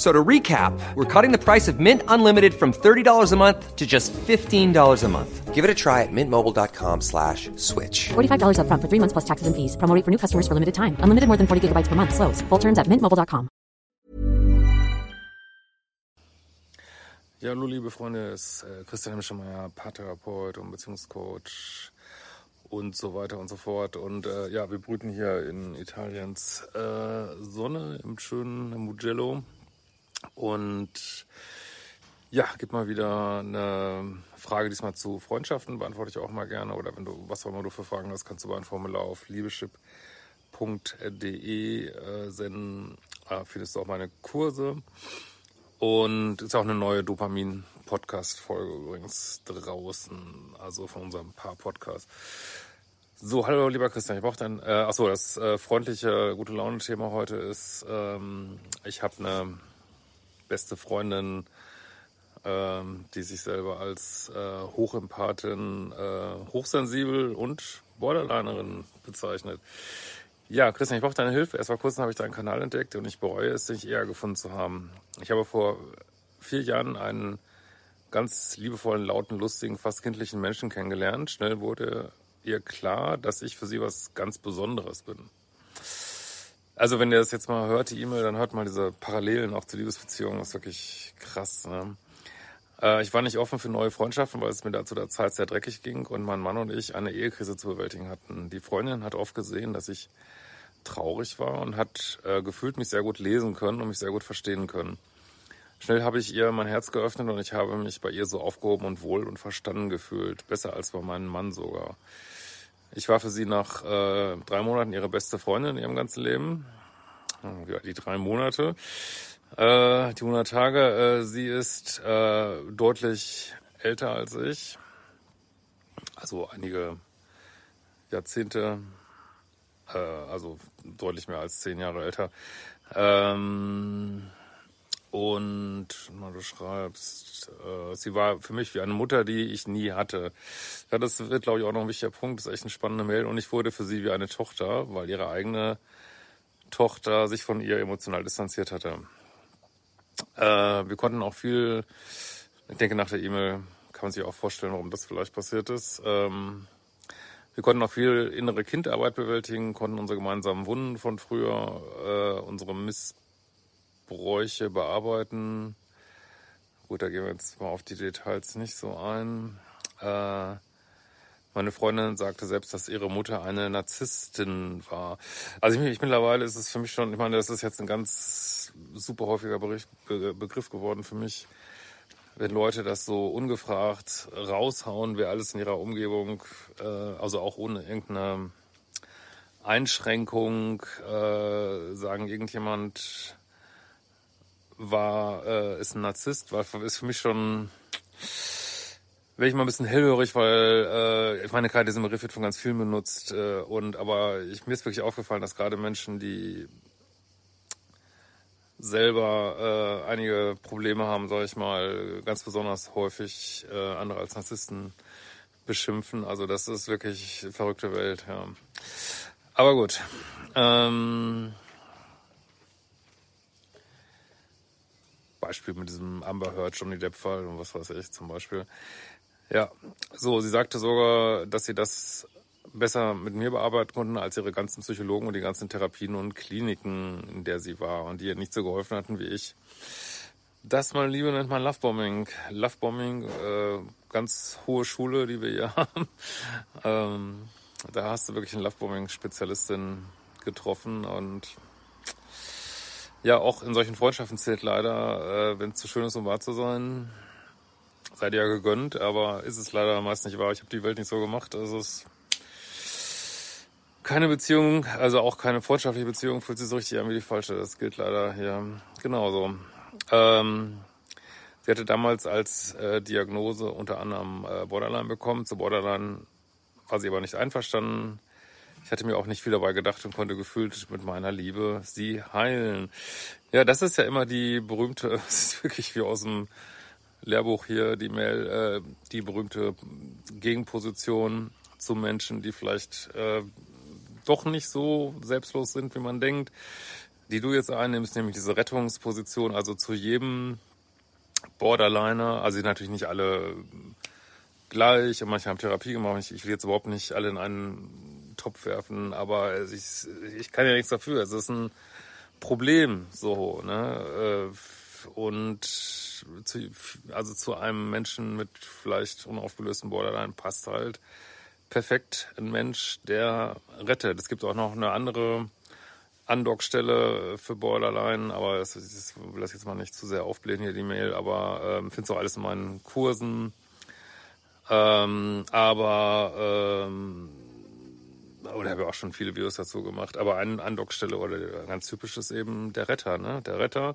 So to recap, we're cutting the price of Mint Unlimited from $30 a month to just $15 a month. Give it a try at mintmobile.com slash switch. $45 up front for three months plus taxes and fees. Promo rate for new customers for limited time. Unlimited more than 40 gigabytes per month. Slows. Full terms at mintmobile.com. Ja, hallo liebe Freunde, es ist äh, Christian Hemschemeier, Paartherapeut und Beziehungscoach und so weiter und so fort. Und äh, ja, wir brüten hier in Italiens äh, Sonne im schönen Mugello. Und ja, gibt mal wieder eine Frage diesmal zu Freundschaften, beantworte ich auch mal gerne. Oder wenn du, was auch immer du für Fragen hast, kannst du ein Formular auf liebeschip.de äh, senden. Da findest du auch meine Kurse. Und ist auch eine neue Dopamin-Podcast-Folge übrigens draußen, also von unserem Paar-Podcast. So, hallo lieber Christian, ich brauche dein, äh, achso, das äh, freundliche, gute Laune-Thema heute ist, ähm, ich habe eine beste Freundin, ähm, die sich selber als äh, Hochempathin, äh, hochsensibel und Borderlinerin bezeichnet. Ja, Christian, ich brauche deine Hilfe. Erst vor kurzem habe ich deinen Kanal entdeckt und ich bereue es, dich eher gefunden zu haben. Ich habe vor vier Jahren einen ganz liebevollen, lauten, lustigen, fast kindlichen Menschen kennengelernt. Schnell wurde ihr klar, dass ich für sie was ganz Besonderes bin. Also wenn ihr das jetzt mal hört, die E-Mail, dann hört mal diese Parallelen auch zur Liebesbeziehung. Das ist wirklich krass. Ne? Äh, ich war nicht offen für neue Freundschaften, weil es mir da zu der Zeit sehr dreckig ging und mein Mann und ich eine Ehekrise zu bewältigen hatten. Die Freundin hat oft gesehen, dass ich traurig war und hat äh, gefühlt mich sehr gut lesen können und mich sehr gut verstehen können. Schnell habe ich ihr mein Herz geöffnet und ich habe mich bei ihr so aufgehoben und wohl und verstanden gefühlt. Besser als bei meinem Mann sogar. Ich war für sie nach äh, drei Monaten ihre beste Freundin in ihrem ganzen Leben. Ja, die drei Monate, äh, die 100 Tage. Äh, sie ist äh, deutlich älter als ich. Also einige Jahrzehnte, äh, also deutlich mehr als zehn Jahre älter. Ähm, und mal du schreibst, äh, sie war für mich wie eine Mutter, die ich nie hatte. Ja, das wird, glaube ich, auch noch ein wichtiger Punkt. Das ist echt eine spannende Mail. Und ich wurde für sie wie eine Tochter, weil ihre eigene Tochter sich von ihr emotional distanziert hatte. Äh, wir konnten auch viel, ich denke, nach der E-Mail kann man sich auch vorstellen, warum das vielleicht passiert ist. Ähm, wir konnten auch viel innere Kindarbeit bewältigen, konnten unsere gemeinsamen Wunden von früher, äh, unsere Miss Bräuche bearbeiten. Gut, da gehen wir jetzt mal auf die Details nicht so ein. Äh, meine Freundin sagte selbst, dass ihre Mutter eine Narzisstin war. Also ich, ich, mittlerweile ist es für mich schon, ich meine, das ist jetzt ein ganz super häufiger Bericht, Be Begriff geworden für mich, wenn Leute das so ungefragt raushauen, wer alles in ihrer Umgebung, äh, also auch ohne irgendeine Einschränkung, äh, sagen irgendjemand war, äh, ist ein Narzisst, war, ist für mich schon, wäre ich mal ein bisschen hellhörig, weil äh, ich meine, gerade dieser Begriff wird von ganz vielen benutzt. Äh, und aber ich, mir ist wirklich aufgefallen, dass gerade Menschen, die selber äh, einige Probleme haben, sage ich mal, ganz besonders häufig äh, andere als Narzissten beschimpfen. Also das ist wirklich verrückte Welt, ja. Aber gut. Ähm, Beispiel mit diesem Amber Heard Johnny Depp Fall und was weiß ich zum Beispiel. Ja, so, sie sagte sogar, dass sie das besser mit mir bearbeiten konnten als ihre ganzen Psychologen und die ganzen Therapien und Kliniken, in der sie war und die ihr nicht so geholfen hatten wie ich. Das, meine Liebe, nennt man Lovebombing. Lovebombing, äh, ganz hohe Schule, die wir hier haben. ähm, da hast du wirklich eine Lovebombing-Spezialistin getroffen und ja, auch in solchen Freundschaften zählt leider, äh, wenn es zu schön ist, um wahr zu sein, seid ihr ja gegönnt, aber ist es leider meist nicht wahr. Ich habe die Welt nicht so gemacht. Also es keine Beziehung, also auch keine freundschaftliche Beziehung fühlt sich so richtig an wie die falsche. Das gilt leider hier genauso. Ähm, sie hatte damals als äh, Diagnose unter anderem äh, Borderline bekommen. Zu Borderline war sie aber nicht einverstanden. Ich hatte mir auch nicht viel dabei gedacht und konnte gefühlt mit meiner Liebe sie heilen. Ja, das ist ja immer die berühmte, es ist wirklich wie aus dem Lehrbuch hier, die Mail, äh, die berühmte Gegenposition zu Menschen, die vielleicht äh, doch nicht so selbstlos sind, wie man denkt, die du jetzt einnimmst, nämlich diese Rettungsposition, also zu jedem Borderliner, also natürlich nicht alle gleich manche haben Therapie gemacht. Ich will jetzt überhaupt nicht alle in einen Topf werfen, aber ich, ich kann ja nichts dafür. Es ist ein Problem so, ne? Äh, und zu, also zu einem Menschen mit vielleicht unaufgelösten Borderline passt halt perfekt ein Mensch, der rettet. Es gibt auch noch eine andere Andockstelle für Borderline, aber das, ich will das jetzt mal nicht zu sehr aufblähen hier, die Mail, aber ähm, findest du alles in meinen Kursen. Ähm, aber ähm, oder habe auch schon viele Videos dazu gemacht, aber eine Andockstelle oder ganz typisches eben der Retter, ne? Der Retter.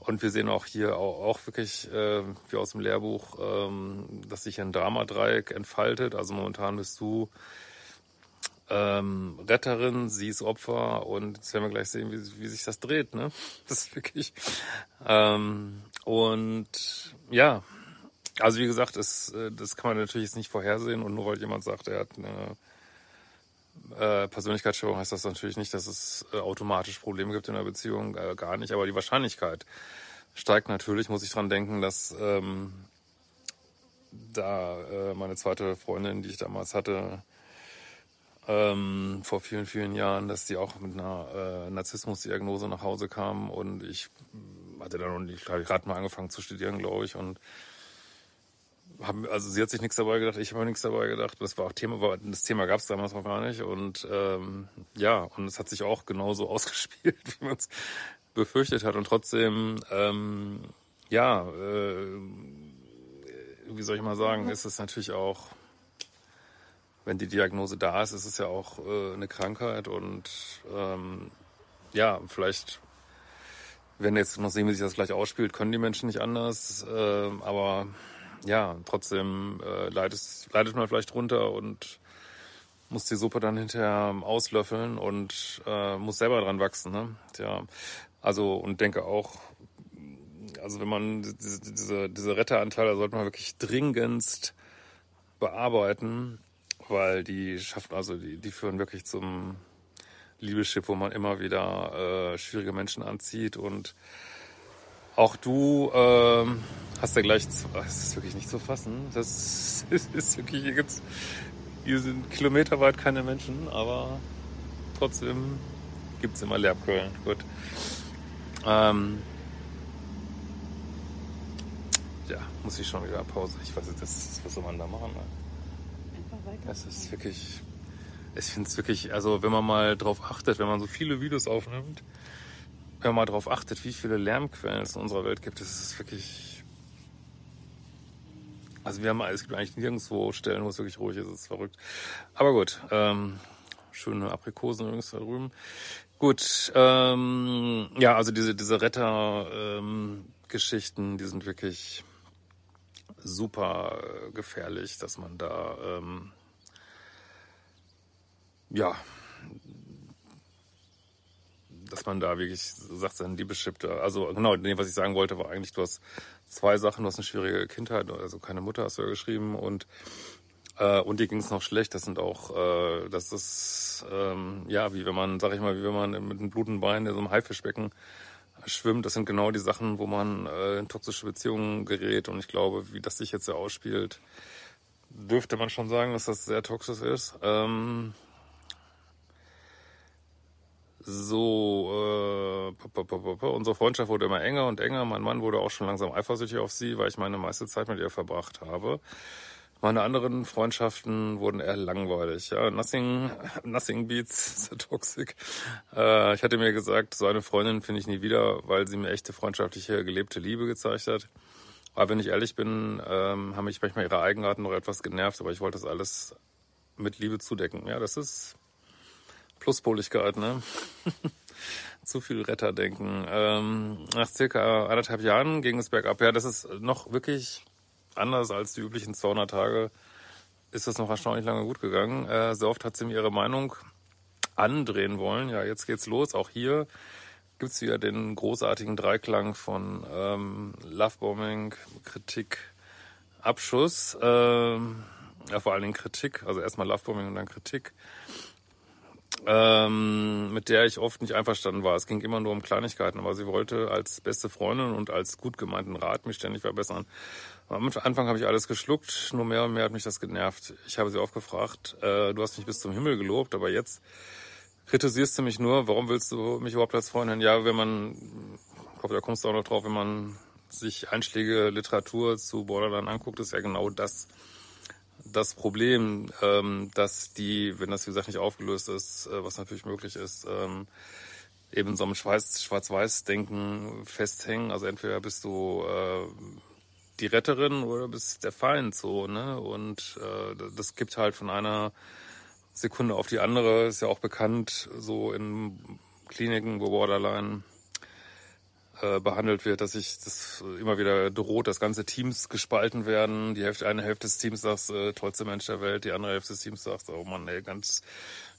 Und wir sehen auch hier auch, auch wirklich, äh, wie aus dem Lehrbuch, ähm, dass sich ein Dramadreieck entfaltet. Also momentan bist du ähm, Retterin, sie ist Opfer und jetzt werden wir gleich sehen, wie, wie sich das dreht. Ne? Das ist wirklich. Ähm, und ja, also wie gesagt, das, äh, das kann man natürlich jetzt nicht vorhersehen und nur weil jemand sagt, er hat eine äh, Persönlichkeitsstörung, heißt das natürlich nicht, dass es äh, automatisch Probleme gibt in der Beziehung, äh, gar nicht. Aber die Wahrscheinlichkeit steigt natürlich, muss ich dran denken, dass ähm, da äh, meine zweite Freundin, die ich damals hatte, ähm, vor vielen, vielen Jahren, dass die auch mit einer äh, Narzissmusdiagnose nach Hause kam. Und ich hatte dann noch nicht, gerade mal angefangen zu studieren, glaube ich, und haben, also sie hat sich nichts dabei gedacht, ich habe nichts dabei gedacht. Das war auch Thema, war, das Thema gab es damals noch gar nicht. Und ähm, ja, und es hat sich auch genauso ausgespielt, wie man es befürchtet hat. Und trotzdem, ähm, ja, äh, wie soll ich mal sagen, ist es natürlich auch, wenn die Diagnose da ist, ist es ja auch äh, eine Krankheit und ähm, ja, vielleicht wenn jetzt noch sehen, wie sich das gleich ausspielt, können die Menschen nicht anders. Äh, aber ja, trotzdem äh, leidet, leidet man vielleicht runter und muss die Suppe dann hinterher auslöffeln und äh, muss selber dran wachsen. Ne? Tja, also und denke auch, also wenn man diese, diese, diese Retteranteile sollte man wirklich dringendst bearbeiten, weil die schaffen, also die, die führen wirklich zum Liebesschiff, wo man immer wieder äh, schwierige Menschen anzieht und auch du ähm, hast ja gleich, das ist wirklich nicht zu fassen. Das ist, ist wirklich, hier gibt's, hier sind kilometerweit keine Menschen, aber trotzdem gibt's immer Lärmquellen. Gut. Ähm, ja, muss ich schon wieder Pause. Ich weiß nicht, das, was soll man da machen? Ne? Einfach weiter. Es ist wirklich, ich finde es wirklich, also wenn man mal drauf achtet, wenn man so viele Videos aufnimmt, wenn man darauf achtet, wie viele Lärmquellen es in unserer Welt gibt, das ist wirklich. Also wir haben es gibt eigentlich nirgendwo Stellen, wo es wirklich ruhig ist, es ist verrückt. Aber gut, ähm, schöne Aprikosen übrigens da drüben. Gut, ähm, ja, also diese, diese Retter-Geschichten, ähm, die sind wirklich super gefährlich, dass man da ähm, ja dass man da wirklich sagt, sein Liebeschip da. Also genau, was ich sagen wollte, war eigentlich, du hast zwei Sachen, du hast eine schwierige Kindheit, also keine Mutter hast du ja geschrieben und äh, und dir ging es noch schlecht. Das sind auch, äh, das ist ähm, ja wie wenn man, sag ich mal, wie wenn man mit einem blutenden Bein in so einem Haifischbecken schwimmt. Das sind genau die Sachen, wo man äh, in toxische Beziehungen gerät. Und ich glaube, wie das sich jetzt so ausspielt, dürfte man schon sagen, dass das sehr toxisch ist. Ähm, so, äh, unsere Freundschaft wurde immer enger und enger. Mein Mann wurde auch schon langsam eifersüchtig auf sie, weil ich meine meiste Zeit mit ihr verbracht habe. Meine anderen Freundschaften wurden eher langweilig. Ja, nothing, nothing beats the toxic. Äh, ich hatte mir gesagt, so eine Freundin finde ich nie wieder, weil sie mir echte freundschaftliche, gelebte Liebe gezeigt hat. Aber wenn ich ehrlich bin, ähm, haben mich manchmal ihre Eigenarten noch etwas genervt, aber ich wollte das alles mit Liebe zudecken. Ja, das ist Pluspoligkeit, ne? Zu viel Retterdenken. Ähm, nach circa anderthalb Jahren ging es bergab. Ja, das ist noch wirklich anders als die üblichen 200 Tage. Ist das noch erstaunlich lange gut gegangen. Äh, sehr oft hat sie mir ihre Meinung andrehen wollen. Ja, jetzt geht's los. Auch hier gibt's wieder den großartigen Dreiklang von ähm, Lovebombing, Kritik, Abschuss. Ähm, ja, vor allen Dingen Kritik. Also erstmal Lovebombing und dann Kritik. Ähm, mit der ich oft nicht einverstanden war. Es ging immer nur um Kleinigkeiten, aber sie wollte als beste Freundin und als gut gemeinten Rat mich ständig verbessern. Am Anfang habe ich alles geschluckt, nur mehr und mehr hat mich das genervt. Ich habe sie oft gefragt, äh, du hast mich bis zum Himmel gelobt, aber jetzt kritisierst du mich nur, warum willst du mich überhaupt als Freundin? Ja, wenn man, ich glaube, da kommst du auch noch drauf, wenn man sich Einschläge Literatur zu Borderline anguckt, ist ja genau das das Problem, ähm, dass die, wenn das wie gesagt nicht aufgelöst ist, äh, was natürlich möglich ist, ähm, eben so einem Schwarz-Weiß-Denken festhängen. Also entweder bist du äh, die Retterin oder bist der Feind so, ne? Und äh, das gibt halt von einer Sekunde auf die andere, ist ja auch bekannt, so in Kliniken, wo Borderline äh, behandelt wird, dass sich das immer wieder droht, dass ganze Teams gespalten werden. Die Hälfte, eine Hälfte des Teams sagt, äh, tollste Mensch der Welt, die andere Hälfte des Teams sagt, oh Mann, ey, ganz,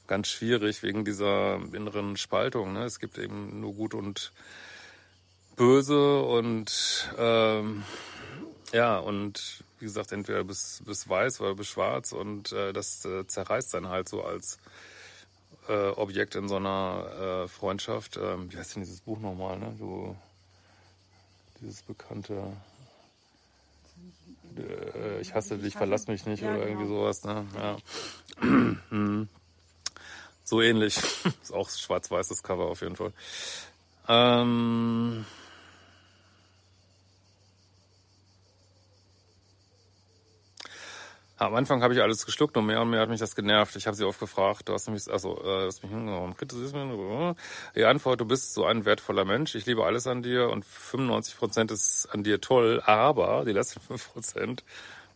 ganz schwierig wegen dieser inneren Spaltung. Ne? Es gibt eben nur gut und böse und ähm, ja, und wie gesagt, entweder bis, bis weiß oder bis schwarz und äh, das äh, zerreißt dann halt so als äh, Objekt in so einer äh, Freundschaft. Ähm, wie heißt denn dieses Buch nochmal, ne? Du, dieses bekannte äh, Ich hasse dich, verlass mich nicht ja, oder irgendwie genau. sowas, ne? Ja. Mhm. so ähnlich. Ist auch schwarz-weißes Cover auf jeden Fall. Ähm Am Anfang habe ich alles geschluckt und mehr und mehr hat mich das genervt. Ich habe sie oft gefragt, du hast mich, also, äh, hast mich kritisierst mich. Die Antwort, du bist so ein wertvoller Mensch, ich liebe alles an dir und 95 Prozent ist an dir toll, aber die letzten 5 Prozent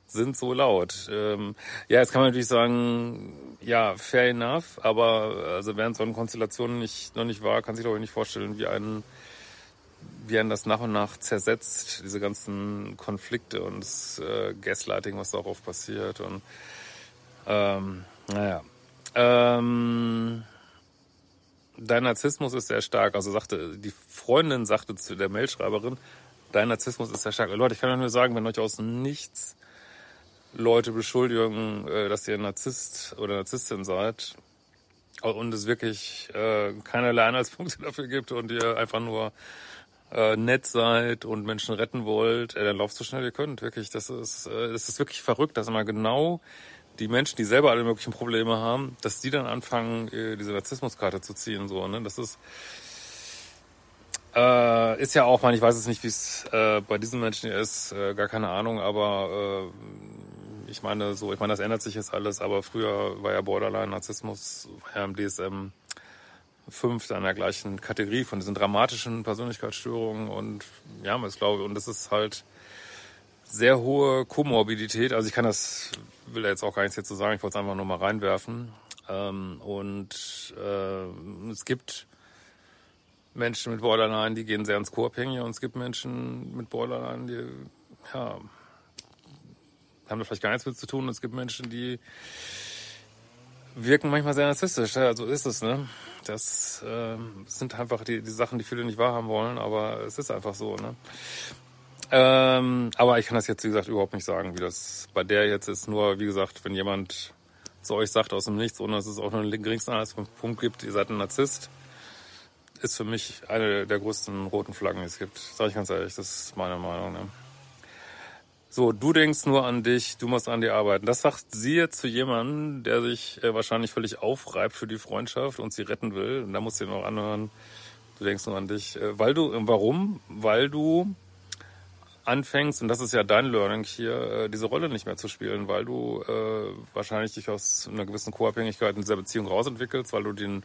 sind so laut. Ähm, ja, jetzt kann man natürlich sagen, ja, fair enough, aber also während so eine Konstellation nicht, noch nicht war, kann sich doch nicht vorstellen, wie ein wie einen das nach und nach zersetzt, diese ganzen Konflikte und das äh, Gaslighting, was darauf passiert. Und ähm, naja. Ähm, dein Narzissmus ist sehr stark. Also sagte, die Freundin sagte zu der Mailschreiberin, dein Narzissmus ist sehr stark. Leute, ich kann nur sagen, wenn euch aus nichts Leute beschuldigen, äh, dass ihr Narzisst oder Narzisstin seid und es wirklich äh, keinerlei Anhaltspunkte dafür gibt und ihr einfach nur äh, nett seid und Menschen retten wollt, äh, dann lauft so schnell ihr könnt. Wirklich, das ist, äh, das ist wirklich verrückt, dass immer genau die Menschen, die selber alle möglichen Probleme haben, dass die dann anfangen, äh, diese Narzissmuskarte zu ziehen. So, ne? Das ist äh, ist ja auch, man, ich weiß es nicht, wie es äh, bei diesen Menschen hier ist, äh, gar keine Ahnung, aber äh, ich meine, so, ich meine, das ändert sich jetzt alles, aber früher war ja Borderline Narzissmus, war ja im DSM fünf in der gleichen Kategorie von diesen dramatischen Persönlichkeitsstörungen und ja, ich glaube, und das ist halt sehr hohe Komorbidität. Also ich kann das, will jetzt auch gar nichts jetzt sagen, ich wollte es einfach nur mal reinwerfen. Ähm, und äh, es gibt Menschen mit Borderline, die gehen sehr ins Co-Abhängige und es gibt Menschen mit Borderline, die ja, haben da vielleicht gar nichts mit zu tun. Und es gibt Menschen, die wirken manchmal sehr narzisstisch. Ja, so ist es, ne? Das äh, sind einfach die, die Sachen, die viele nicht wahrhaben wollen, aber es ist einfach so, ne? Ähm, aber ich kann das jetzt, wie gesagt, überhaupt nicht sagen, wie das bei der jetzt ist. Nur, wie gesagt, wenn jemand zu euch sagt aus dem Nichts, ohne dass es auch nur einen geringsten Anhaltspunkt gibt, ihr seid ein Narzisst, ist für mich eine der größten roten Flaggen, die es gibt. Sag ich ganz ehrlich, das ist meine Meinung. Ne? So, du denkst nur an dich, du musst an dir arbeiten. Das sagt sie jetzt zu jemandem, der sich äh, wahrscheinlich völlig aufreibt für die Freundschaft und sie retten will. Und da musst du dir noch anhören, du denkst nur an dich. Äh, weil du, warum? Weil du anfängst, und das ist ja dein Learning hier, äh, diese Rolle nicht mehr zu spielen, weil du wahrscheinlich dich aus einer gewissen Co-Abhängigkeit in dieser Beziehung rausentwickelst, weil du den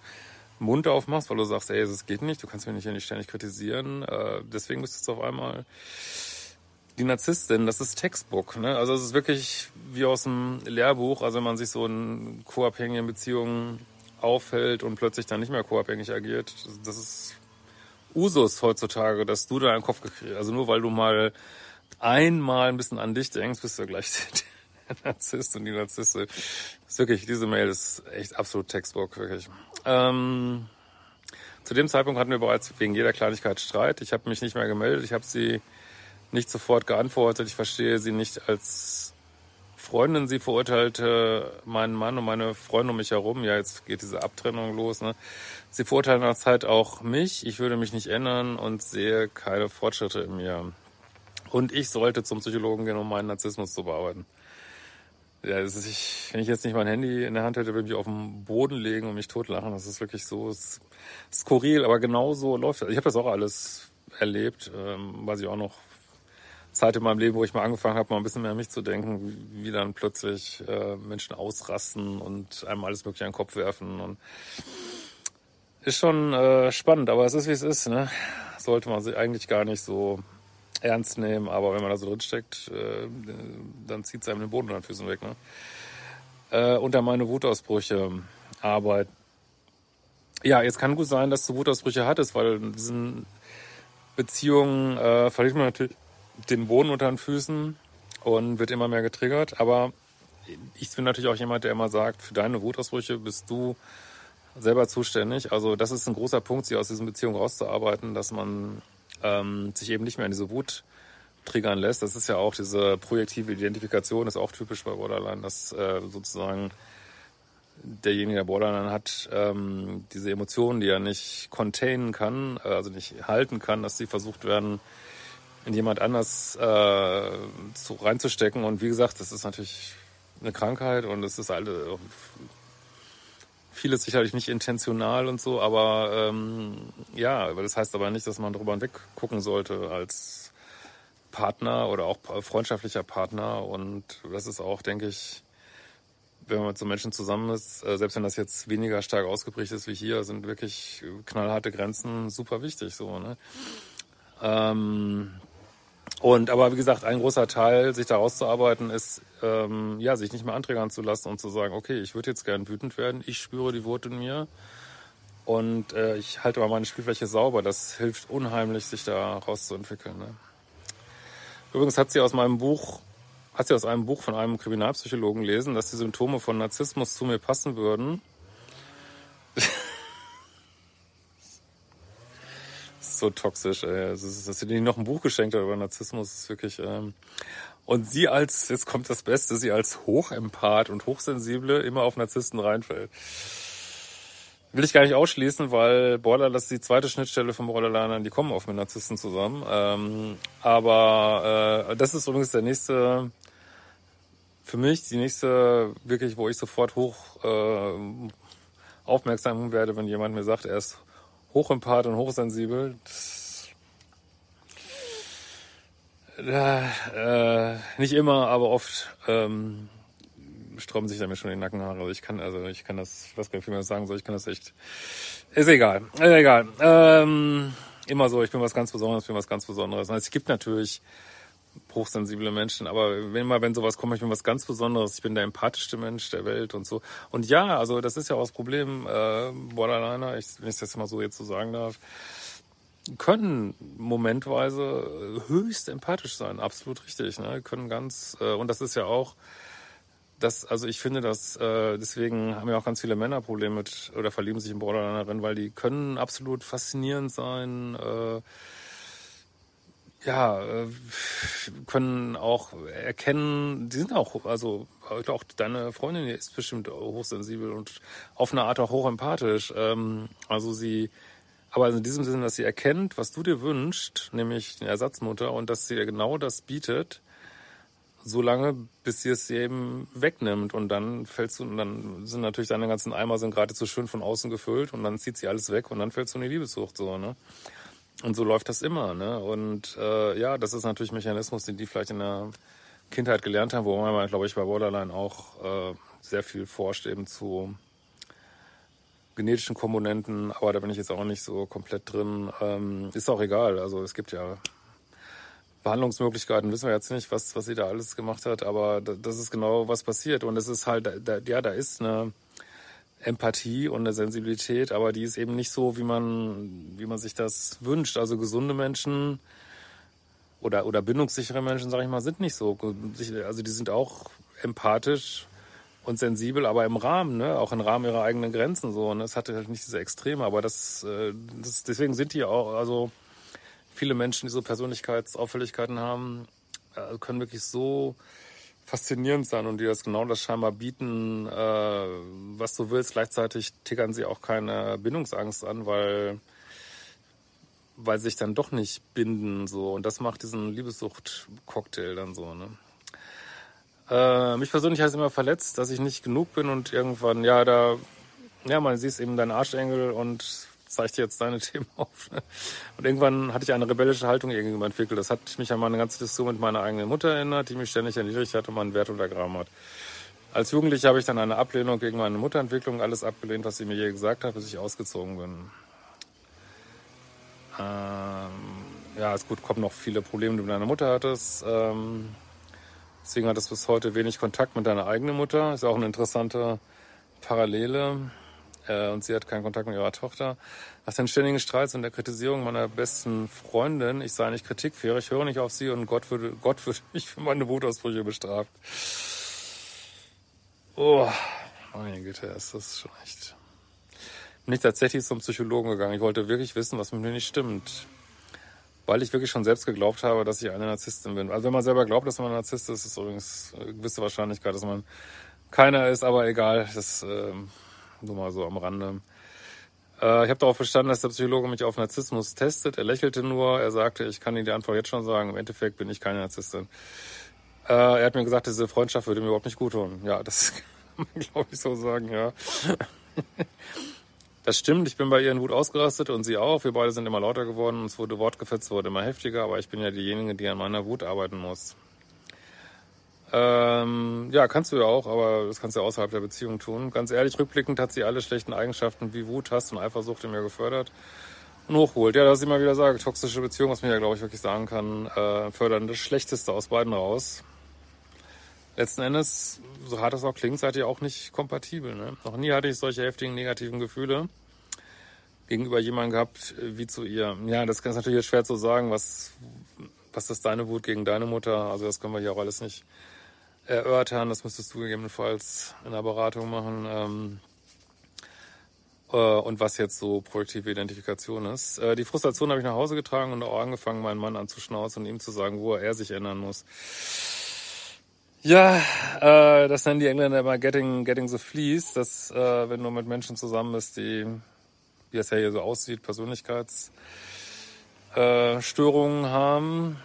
Mund aufmachst, weil du sagst, ey, das geht nicht, du kannst mich nicht, ständig kritisieren. Deswegen bist du jetzt auf einmal die Narzisstin, das ist Textbook. Ne? Also es ist wirklich wie aus dem Lehrbuch. Also wenn man sich so in co-abhängigen Beziehungen aufhält und plötzlich dann nicht mehr co-abhängig agiert, das ist Usus heutzutage, dass du da einen Kopf gekriegt Also nur weil du mal einmal ein bisschen an dich denkst, bist du gleich Narzisst und die Narzisse. ist wirklich, diese Mail ist echt absolut Textbook, wirklich. Ähm, zu dem Zeitpunkt hatten wir bereits wegen jeder Kleinigkeit Streit. Ich habe mich nicht mehr gemeldet. Ich habe sie nicht sofort geantwortet. Ich verstehe sie nicht als Freundin. Sie verurteilte meinen Mann und meine Freunde um mich herum. Ja, jetzt geht diese Abtrennung los. Ne? Sie nach Zeit auch mich. Ich würde mich nicht ändern und sehe keine Fortschritte in mir. Und ich sollte zum Psychologen gehen, um meinen Narzissmus zu bearbeiten. Ja, das ist, ich, wenn ich jetzt nicht mein Handy in der Hand hätte, würde ich mich auf den Boden legen und mich totlachen. Das ist wirklich so skurril, aber genau so läuft das. Ich habe das auch alles erlebt, ähm, weiß ich auch noch Zeit in meinem Leben, wo ich mal angefangen habe, mal ein bisschen mehr an mich zu denken, wie dann plötzlich äh, Menschen ausrasten und einem alles Mögliche an den Kopf werfen. Und ist schon äh, spannend, aber es ist wie es ist. Ne? Sollte man sich eigentlich gar nicht so ernst nehmen, aber wenn man da so drin steckt, äh, dann zieht es einem den Boden an den Füßen weg. Ne? Äh, unter meine Wutausbrüche Arbeit. Ja, jetzt kann gut sein, dass du Wutausbrüche hattest, weil in diesen Beziehungen äh, verliert man natürlich den Boden unter den Füßen und wird immer mehr getriggert. Aber ich bin natürlich auch jemand, der immer sagt, für deine Wutausbrüche bist du selber zuständig. Also das ist ein großer Punkt, sie aus diesen Beziehungen rauszuarbeiten, dass man ähm, sich eben nicht mehr in diese Wut triggern lässt. Das ist ja auch diese projektive Identifikation, ist auch typisch bei Borderline, dass äh, sozusagen derjenige, der Borderline hat, ähm, diese Emotionen, die er nicht containen kann, äh, also nicht halten kann, dass sie versucht werden, in jemand anders äh, zu, reinzustecken. Und wie gesagt, das ist natürlich eine Krankheit und es ist alle vieles sicherlich nicht intentional und so, aber ähm, ja, aber das heißt aber nicht, dass man drüber hinweg sollte als Partner oder auch freundschaftlicher Partner. Und das ist auch, denke ich, wenn man mit so Menschen zusammen ist, äh, selbst wenn das jetzt weniger stark ausgeprägt ist wie hier, sind wirklich knallharte Grenzen super wichtig. So, ne? Ähm, und aber wie gesagt, ein großer Teil, sich da rauszuarbeiten, ist ähm, ja, sich nicht mehr anträgern zu lassen und zu sagen, okay, ich würde jetzt gern wütend werden, ich spüre die Wut in mir und äh, ich halte mal meine Spielfläche sauber. Das hilft unheimlich, sich da rauszuentwickeln. Ne? Übrigens hat sie aus meinem Buch, hat sie aus einem Buch von einem Kriminalpsychologen gelesen, dass die Symptome von Narzissmus zu mir passen würden. So toxisch, ey. Das ist, dass sie dir noch ein Buch geschenkt hat über Narzissmus, ist wirklich. Ähm und sie als, jetzt kommt das Beste, sie als Hochempath und Hochsensible immer auf Narzissten reinfällt. Will ich gar nicht ausschließen, weil Borderline, das ist die zweite Schnittstelle von Borderlinern, die kommen oft mit Narzissten zusammen. Ähm, aber äh, das ist übrigens der nächste, für mich die nächste, wirklich, wo ich sofort hoch äh, aufmerksam werde, wenn jemand mir sagt, er ist hochempath und hochsensibel. Das, äh, nicht immer, aber oft ähm, sträuben sich damit schon die Nackenhaare. Also ich kann, also ich kann das, ich weiß gar nicht, wie man das sagen soll, ich kann das echt. Ist egal. Ist egal. Ähm, immer so, ich bin was ganz Besonderes, ich bin was ganz Besonderes. Also es gibt natürlich hochsensible Menschen, aber wenn mal, wenn sowas kommt, ich bin was ganz Besonderes, ich bin der empathischste Mensch der Welt und so. Und ja, also das ist ja auch das Problem, äh, Borderliner, ich, wenn ich das mal so jetzt so sagen darf, können momentweise höchst empathisch sein, absolut richtig, ne? Können ganz, äh, und das ist ja auch, das, also ich finde, dass äh, deswegen haben ja auch ganz viele Männer Probleme mit oder verlieben sich in Borderlinerin, weil die können absolut faszinierend sein, äh, ja, äh, können auch erkennen, die sind auch, also auch deine Freundin ist bestimmt hochsensibel und auf eine Art auch hochempathisch. Ähm, also sie, aber in diesem Sinne, dass sie erkennt, was du dir wünschst, nämlich eine Ersatzmutter und dass sie dir genau das bietet, so lange, bis sie es eben wegnimmt und dann fällst du, und dann sind natürlich deine ganzen Eimer sind gerade zu schön von außen gefüllt und dann zieht sie alles weg und dann fällst du in die Liebessucht so, ne? Und so läuft das immer, ne? Und äh, ja, das ist natürlich Mechanismus, den die vielleicht in der Kindheit gelernt haben, wo man, glaube ich, bei Borderline auch äh, sehr viel forscht eben zu genetischen Komponenten, aber da bin ich jetzt auch nicht so komplett drin. Ähm, ist auch egal. Also es gibt ja Behandlungsmöglichkeiten, wissen wir jetzt nicht, was, was sie da alles gemacht hat, aber das ist genau, was passiert. Und es ist halt, da, ja, da ist eine Empathie und eine Sensibilität, aber die ist eben nicht so, wie man, wie man sich das wünscht. Also gesunde Menschen oder, oder bindungssichere Menschen, sage ich mal, sind nicht so. Also die sind auch empathisch und sensibel, aber im Rahmen, ne? auch im Rahmen ihrer eigenen Grenzen so. Und es hatte halt nicht diese Extreme, aber das, äh, das deswegen sind die auch, also viele Menschen, die so Persönlichkeitsauffälligkeiten haben, äh, können wirklich so faszinierend sein und die das genau das scheinbar bieten, äh, was du willst. Gleichzeitig tickern sie auch keine Bindungsangst an, weil weil sie sich dann doch nicht binden so und das macht diesen Liebessucht-Cocktail dann so. Ne? Äh, mich persönlich hat es immer verletzt, dass ich nicht genug bin und irgendwann, ja, da, ja, man siehst eben deinen Arschengel und zeigt dir jetzt deine Themen auf. Und irgendwann hatte ich eine rebellische Haltung gegenüber entwickelt. Das hat mich an meine ganze Diskussion mit meiner eigenen Mutter erinnert, die mich ständig erniedrigt hat und meinen Wert untergraben hat. Als Jugendlicher habe ich dann eine Ablehnung gegen meine Mutterentwicklung, alles abgelehnt, was sie mir je gesagt hat, bis ich ausgezogen bin. Ähm, ja, es gut, kommen noch viele Probleme, die du mit deiner Mutter hattest. Ähm, Deswegen hat es bis heute wenig Kontakt mit deiner eigenen Mutter. Ist auch eine interessante Parallele. Äh, und sie hat keinen Kontakt mit ihrer Tochter. Nach den ständigen Streits und der Kritisierung meiner besten Freundin, ich sei nicht kritikfähig, ich höre nicht auf sie und Gott würde, Gott würde mich für meine Wutausbrüche bestraft. Oh, meine Güte, ist das schon echt. Bin ich tatsächlich zum Psychologen gegangen. Ich wollte wirklich wissen, was mit mir nicht stimmt weil ich wirklich schon selbst geglaubt habe, dass ich eine Narzisstin bin. Also wenn man selber glaubt, dass man ein Narzisst ist, ist übrigens eine gewisse Wahrscheinlichkeit, dass man keiner ist, aber egal, das äh, nur mal so am Rande. Äh, ich habe darauf bestanden, dass der Psychologe mich auf Narzissmus testet. Er lächelte nur, er sagte, ich kann Ihnen die Antwort jetzt schon sagen, im Endeffekt bin ich keine Narzisstin. Äh, er hat mir gesagt, diese Freundschaft würde mir überhaupt nicht gut tun. Ja, das kann man, glaube ich, so sagen, ja. Das stimmt, ich bin bei ihr in Wut ausgerastet und sie auch. Wir beide sind immer lauter geworden und es wurde wortgefetzt, wurde immer heftiger, aber ich bin ja diejenige, die an meiner Wut arbeiten muss. Ähm, ja, kannst du ja auch, aber das kannst du ja außerhalb der Beziehung tun. Ganz ehrlich, rückblickend hat sie alle schlechten Eigenschaften wie Wut, Hass und Eifersucht in mir gefördert und hochholt. Ja, das ist immer wieder sage, toxische Beziehung, was man ja, glaube ich, wirklich sagen kann, äh, fördern das Schlechteste aus beiden raus letzten Endes, so hart es auch klingt, seid ihr auch nicht kompatibel. Ne? Noch nie hatte ich solche heftigen negativen Gefühle gegenüber jemandem gehabt wie zu ihr. Ja, das ist natürlich schwer zu sagen, was, was ist deine Wut gegen deine Mutter. Also das können wir hier auch alles nicht erörtern. Das müsstest du gegebenenfalls in der Beratung machen. Ähm, äh, und was jetzt so projektive Identifikation ist. Äh, die Frustration habe ich nach Hause getragen und auch angefangen, meinen Mann anzuschnauzen und ihm zu sagen, wo er sich ändern muss. Ja, äh, das nennen die Engländer immer getting, getting the fleece, dass äh, wenn du mit Menschen zusammen bist, die, wie es ja hier so aussieht, Persönlichkeitsstörungen äh, haben,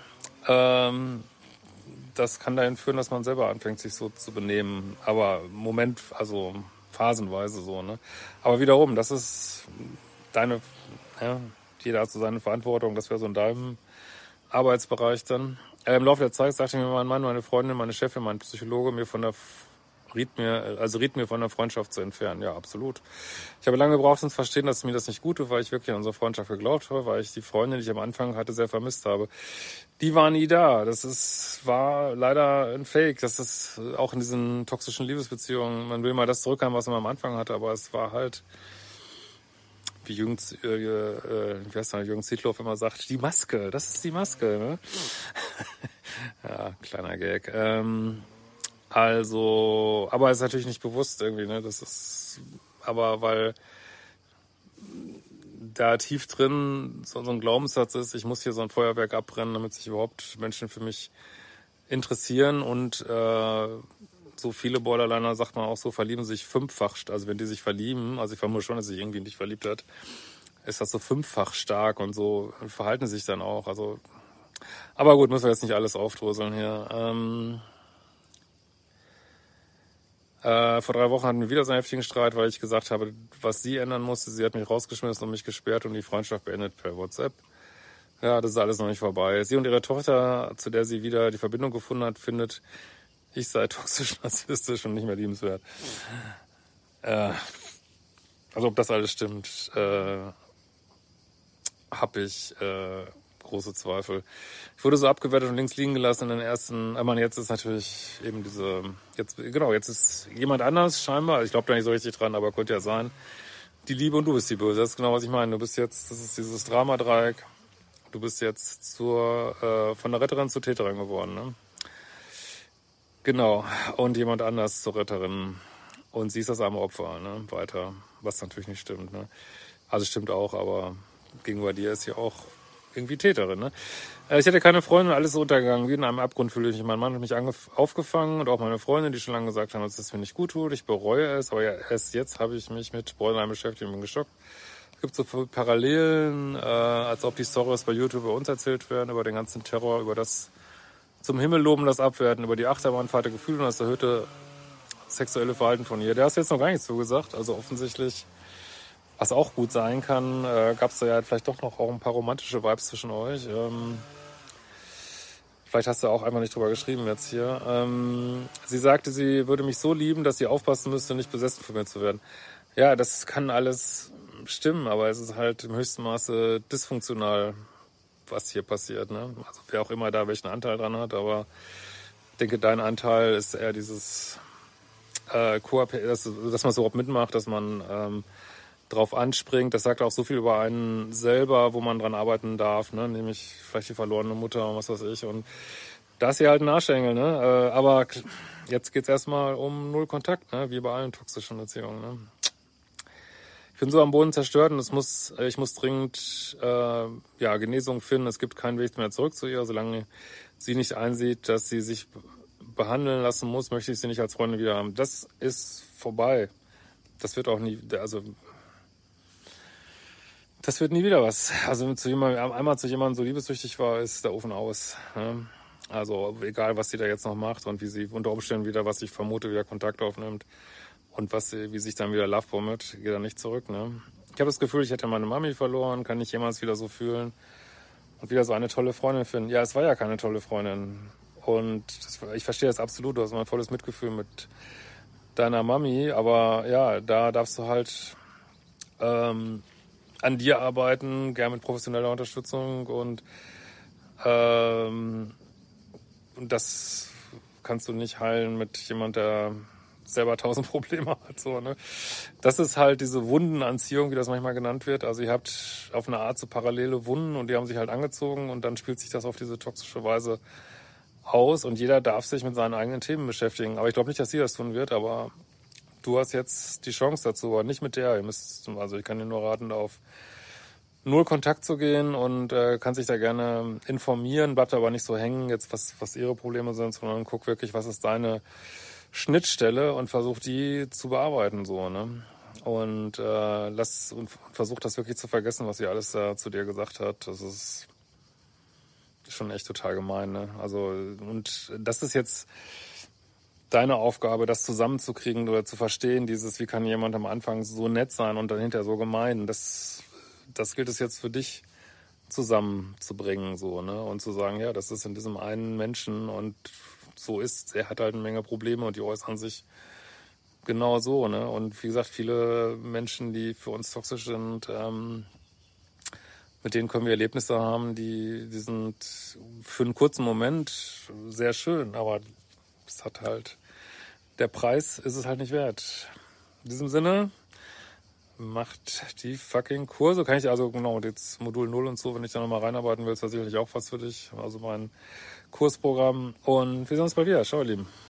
ähm, das kann dahin führen, dass man selber anfängt, sich so zu benehmen. Aber Moment, also phasenweise so, ne? Aber wiederum, das ist deine, ja, jeder hat so seine Verantwortung, das wäre so in deinem Arbeitsbereich dann. Äh, Im Laufe der Zeit sagte mir mein Mann, meine Freundin, meine Chefin, mein Psychologe mir von der riet mir, also riet mir von der Freundschaft zu entfernen. Ja, absolut. Ich habe lange gebraucht, um zu verstehen, dass mir das nicht gut tut, weil ich wirklich an unsere Freundschaft geglaubt habe, weil ich die Freundin, die ich am Anfang hatte, sehr vermisst habe. Die war nie da. Das ist, war leider ein Fake. Das ist auch in diesen toxischen Liebesbeziehungen. Man will mal das zurückhaben, was man am Anfang hatte, aber es war halt, wie Jürgen, äh, äh, wie heißt der, Jürgen Zietloff immer sagt, die Maske, das ist die Maske. Ne? ja, kleiner Gag. Ähm, also, aber ist natürlich nicht bewusst irgendwie, ne? Das ist, aber weil da tief drin so, ein Glaubenssatz ist, ich muss hier so ein Feuerwerk abbrennen, damit sich überhaupt Menschen für mich interessieren und äh, so viele Borderliner, sagt man auch so, verlieben sich fünffach. Also wenn die sich verlieben, also ich vermute schon, dass sich irgendwie nicht verliebt hat, ist das so fünffach stark und so verhalten sich dann auch. Also, aber gut, müssen wir jetzt nicht alles aufdröseln hier. Ähm, äh, vor drei Wochen hatten wir wieder so einen heftigen Streit, weil ich gesagt habe, was sie ändern musste. Sie hat mich rausgeschmissen und mich gesperrt und die Freundschaft beendet per WhatsApp. Ja, das ist alles noch nicht vorbei. Sie und ihre Tochter, zu der sie wieder die Verbindung gefunden hat, findet, ich sei toxisch, narzisstisch und nicht mehr liebenswert. Äh, also ob das alles stimmt, äh, habe ich äh, große Zweifel. Ich wurde so abgewertet und links liegen gelassen in den ersten, aber jetzt ist natürlich eben diese, jetzt genau, jetzt ist jemand anders scheinbar, ich glaube da nicht so richtig dran, aber könnte ja sein, die Liebe und du bist die Böse. Das ist genau, was ich meine. Du bist jetzt, das ist dieses Dramadreieck. Du bist jetzt zur, äh, von der Retterin zur Täterin geworden. Ne? Genau. Und jemand anders zur Retterin. Und sie ist das arme Opfer, ne? Weiter. Was natürlich nicht stimmt, ne? Also stimmt auch, aber gegenüber dir ist sie auch irgendwie Täterin, ne? Äh, ich hatte keine Freundin, alles ist untergegangen. Wie in einem Abgrund fühle ich mich. Mein Mann hat mich aufgefangen und auch meine Freundin, die schon lange gesagt haben, dass es mir nicht gut tut. Ich bereue es, aber ja, erst jetzt habe ich mich mit Bräulein beschäftigt und bin geschockt. Es gibt so viele Parallelen, äh, als ob die Stories bei YouTube bei uns erzählt werden, über den ganzen Terror, über das zum Himmel loben, das Abwerten, über die Achterbahnfahrt der Gefühle und das erhöhte sexuelle Verhalten von ihr. Der hast jetzt noch gar nichts zugesagt, also offensichtlich was auch gut sein kann, äh, gab es da ja vielleicht doch noch auch ein paar romantische Vibes zwischen euch. Ähm, vielleicht hast du auch einfach nicht drüber geschrieben jetzt hier. Ähm, sie sagte, sie würde mich so lieben, dass sie aufpassen müsste, nicht besessen von mir zu werden. Ja, das kann alles stimmen, aber es ist halt im höchsten Maße dysfunktional, was hier passiert. Ne? Also wer auch immer da welchen Anteil dran hat, aber ich denke, dein Anteil ist eher dieses äh, dass, dass man so überhaupt mitmacht, dass man ähm, drauf anspringt. Das sagt auch so viel über einen selber, wo man dran arbeiten darf, ne? nämlich vielleicht die verlorene Mutter und was weiß ich. Und da ist sie halt ein Arschengel, ne? Äh, aber jetzt geht's erstmal um null Kontakt, ne? wie bei allen toxischen Beziehungen. Ne? Ich bin so am Boden zerstört und es muss, ich muss dringend äh, ja, Genesung finden. Es gibt keinen Weg mehr zurück zu ihr, solange sie nicht einsieht, dass sie sich behandeln lassen muss, möchte ich sie nicht als Freundin wieder haben. Das ist vorbei. Das wird auch nie, also das wird nie wieder was. Also zu jemandem, einmal zu jemandem so liebessüchtig war, ist der Ofen aus. Ne? Also egal, was sie da jetzt noch macht und wie sie unter Umständen wieder, was ich vermute, wieder Kontakt aufnimmt und was sie, wie sich dann wieder lovebombt, geht er nicht zurück. Ne? Ich habe das Gefühl, ich hätte meine Mami verloren, kann nicht jemals wieder so fühlen und wieder so eine tolle Freundin finden. Ja, es war ja keine tolle Freundin. Und das, ich verstehe das absolut, du hast mein volles Mitgefühl mit deiner Mami, aber ja, da darfst du halt ähm, an dir arbeiten, gern mit professioneller Unterstützung und, ähm, das kannst du nicht heilen mit jemand, der selber tausend Probleme hat. So, ne? Das ist halt diese Wundenanziehung, wie das manchmal genannt wird. Also ihr habt auf eine Art so parallele Wunden und die haben sich halt angezogen und dann spielt sich das auf diese toxische Weise aus und jeder darf sich mit seinen eigenen Themen beschäftigen. Aber ich glaube nicht, dass sie das tun wird, aber du hast jetzt die Chance dazu, aber nicht mit der. Ihr müsst, also ich kann dir nur raten, auf null Kontakt zu gehen und äh, kann sich da gerne informieren, bleibt aber nicht so hängen, jetzt was, was ihre Probleme sind, sondern guck wirklich, was ist deine Schnittstelle und versuch die zu bearbeiten so, ne? Und äh, lass und versuch das wirklich zu vergessen, was sie alles da zu dir gesagt hat. Das ist schon echt total gemein, ne? Also und das ist jetzt deine Aufgabe, das zusammenzukriegen oder zu verstehen, dieses, wie kann jemand am Anfang so nett sein und dann hinterher so gemein. Das, das gilt es jetzt für dich zusammenzubringen, so, ne? Und zu sagen, ja, das ist in diesem einen Menschen und so ist, er hat halt eine Menge Probleme und die äußern sich genau so, ne? Und wie gesagt, viele Menschen, die für uns toxisch sind, ähm, mit denen können wir Erlebnisse haben, die, die sind für einen kurzen Moment sehr schön, aber es hat halt der Preis ist es halt nicht wert. In diesem Sinne, macht die fucking Kurse. Kann ich also genau, jetzt Modul 0 und so, wenn ich da nochmal reinarbeiten will, ist das sicherlich auch was für dich. Also mein Kursprogramm. Und wir sehen uns bald wieder. Ciao, ihr Lieben.